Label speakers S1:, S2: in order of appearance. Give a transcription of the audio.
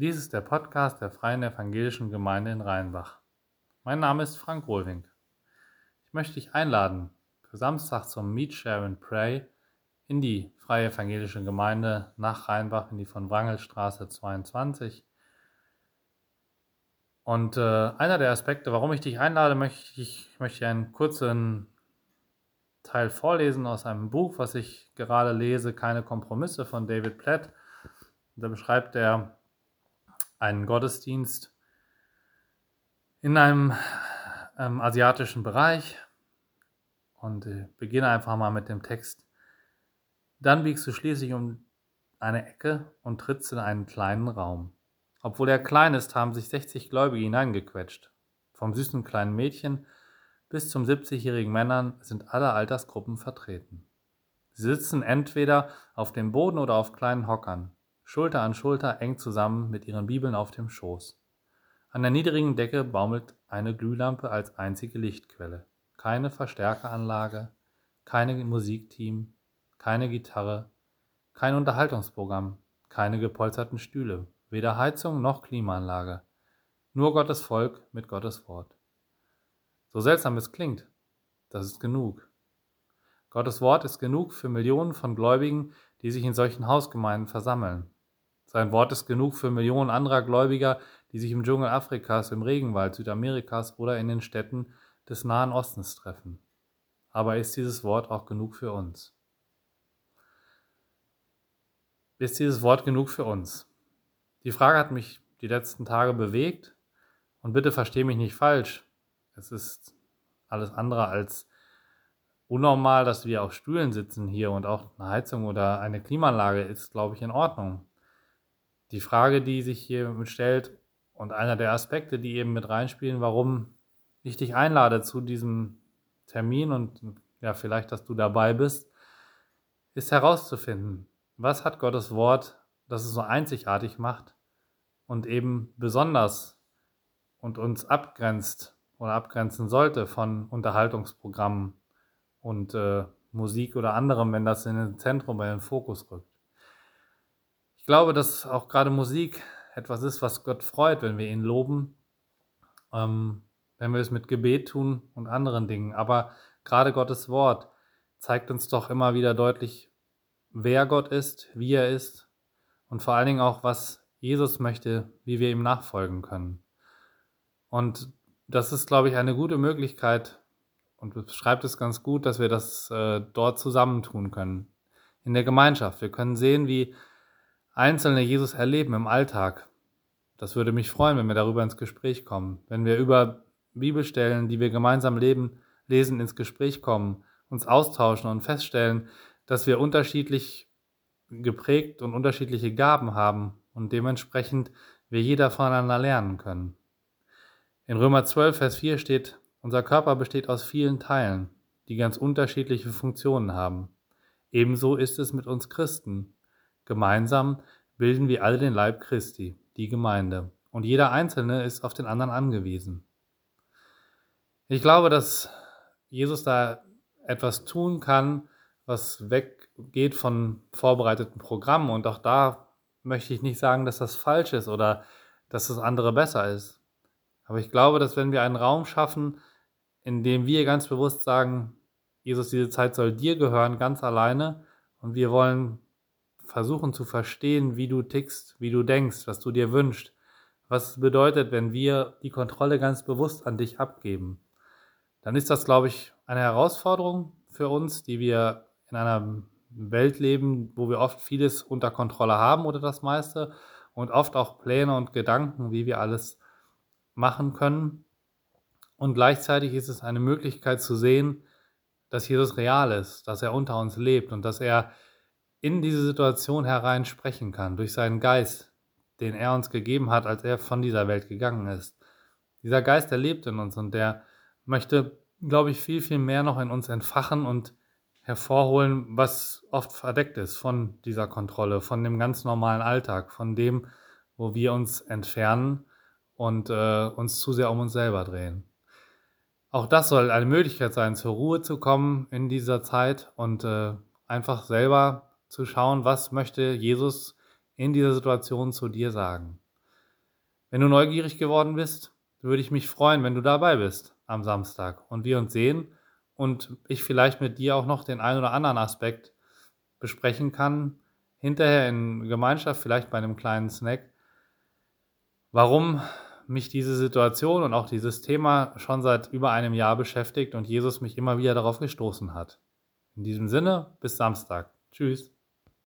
S1: Dies ist der Podcast der Freien Evangelischen Gemeinde in Rheinbach. Mein Name ist Frank Rohlwink. Ich möchte dich einladen für Samstag zum Meet, Share and Pray in die Freie Evangelische Gemeinde nach Rheinbach in die von Wrangelstraße 22. Und äh, einer der Aspekte, warum ich dich einlade, möchte ich möchte einen kurzen Teil vorlesen aus einem Buch, was ich gerade lese, Keine Kompromisse von David Platt. Da beschreibt er einen Gottesdienst in einem ähm, asiatischen Bereich und äh, beginne einfach mal mit dem Text. Dann biegst du schließlich um eine Ecke und trittst in einen kleinen Raum. Obwohl er klein ist, haben sich 60 Gläubige hineingequetscht. Vom süßen kleinen Mädchen bis zum 70-jährigen Männern sind alle Altersgruppen vertreten. Sie sitzen entweder auf dem Boden oder auf kleinen Hockern. Schulter an Schulter eng zusammen mit ihren Bibeln auf dem Schoß. An der niedrigen Decke baumelt eine Glühlampe als einzige Lichtquelle. Keine Verstärkeranlage, keine Musikteam, keine Gitarre, kein Unterhaltungsprogramm, keine gepolsterten Stühle, weder Heizung noch Klimaanlage. Nur Gottes Volk mit Gottes Wort. So seltsam es klingt, das ist genug. Gottes Wort ist genug für Millionen von Gläubigen, die sich in solchen Hausgemeinden versammeln. Sein Wort ist genug für Millionen anderer Gläubiger, die sich im Dschungel Afrikas, im Regenwald Südamerikas oder in den Städten des Nahen Ostens treffen. Aber ist dieses Wort auch genug für uns? Ist dieses Wort genug für uns? Die Frage hat mich die letzten Tage bewegt und bitte verstehe mich nicht falsch. Es ist alles andere als unnormal, dass wir auf Stühlen sitzen hier und auch eine Heizung oder eine Klimaanlage ist, glaube ich, in Ordnung die Frage, die sich hier stellt und einer der Aspekte, die eben mit reinspielen, warum ich dich einlade zu diesem Termin und ja, vielleicht, dass du dabei bist, ist herauszufinden, was hat Gottes Wort, das es so einzigartig macht und eben besonders und uns abgrenzt oder abgrenzen sollte von Unterhaltungsprogrammen und äh, Musik oder anderem, wenn das in den Zentrum, in den Fokus rückt. Ich glaube, dass auch gerade Musik etwas ist, was Gott freut, wenn wir ihn loben, ähm, wenn wir es mit Gebet tun und anderen Dingen. Aber gerade Gottes Wort zeigt uns doch immer wieder deutlich, wer Gott ist, wie er ist und vor allen Dingen auch, was Jesus möchte, wie wir ihm nachfolgen können. Und das ist, glaube ich, eine gute Möglichkeit und beschreibt es ganz gut, dass wir das äh, dort zusammentun können. In der Gemeinschaft. Wir können sehen, wie Einzelne Jesus erleben im Alltag. Das würde mich freuen, wenn wir darüber ins Gespräch kommen. Wenn wir über Bibelstellen, die wir gemeinsam leben, lesen, ins Gespräch kommen, uns austauschen und feststellen, dass wir unterschiedlich geprägt und unterschiedliche Gaben haben und dementsprechend wir jeder voneinander lernen können. In Römer 12, Vers 4 steht, unser Körper besteht aus vielen Teilen, die ganz unterschiedliche Funktionen haben. Ebenso ist es mit uns Christen. Gemeinsam bilden wir alle den Leib Christi, die Gemeinde, und jeder Einzelne ist auf den anderen angewiesen. Ich glaube, dass Jesus da etwas tun kann, was weggeht von vorbereiteten Programmen. Und auch da möchte ich nicht sagen, dass das falsch ist oder dass das andere besser ist. Aber ich glaube, dass wenn wir einen Raum schaffen, in dem wir ganz bewusst sagen, Jesus, diese Zeit soll dir gehören, ganz alleine, und wir wollen versuchen zu verstehen, wie du tickst, wie du denkst, was du dir wünschst, was es bedeutet, wenn wir die Kontrolle ganz bewusst an dich abgeben, dann ist das, glaube ich, eine Herausforderung für uns, die wir in einer Welt leben, wo wir oft vieles unter Kontrolle haben oder das meiste und oft auch Pläne und Gedanken, wie wir alles machen können. Und gleichzeitig ist es eine Möglichkeit zu sehen, dass Jesus real ist, dass er unter uns lebt und dass er in diese Situation herein sprechen kann, durch seinen Geist, den er uns gegeben hat, als er von dieser Welt gegangen ist. Dieser Geist, der lebt in uns und der möchte, glaube ich, viel, viel mehr noch in uns entfachen und hervorholen, was oft verdeckt ist von dieser Kontrolle, von dem ganz normalen Alltag, von dem, wo wir uns entfernen und äh, uns zu sehr um uns selber drehen. Auch das soll eine Möglichkeit sein, zur Ruhe zu kommen in dieser Zeit und äh, einfach selber zu schauen, was möchte Jesus in dieser Situation zu dir sagen. Wenn du neugierig geworden bist, würde ich mich freuen, wenn du dabei bist am Samstag und wir uns sehen und ich vielleicht mit dir auch noch den einen oder anderen Aspekt besprechen kann, hinterher in Gemeinschaft, vielleicht bei einem kleinen Snack, warum mich diese Situation und auch dieses Thema schon seit über einem Jahr beschäftigt und Jesus mich immer wieder darauf gestoßen hat. In diesem Sinne, bis Samstag. Tschüss.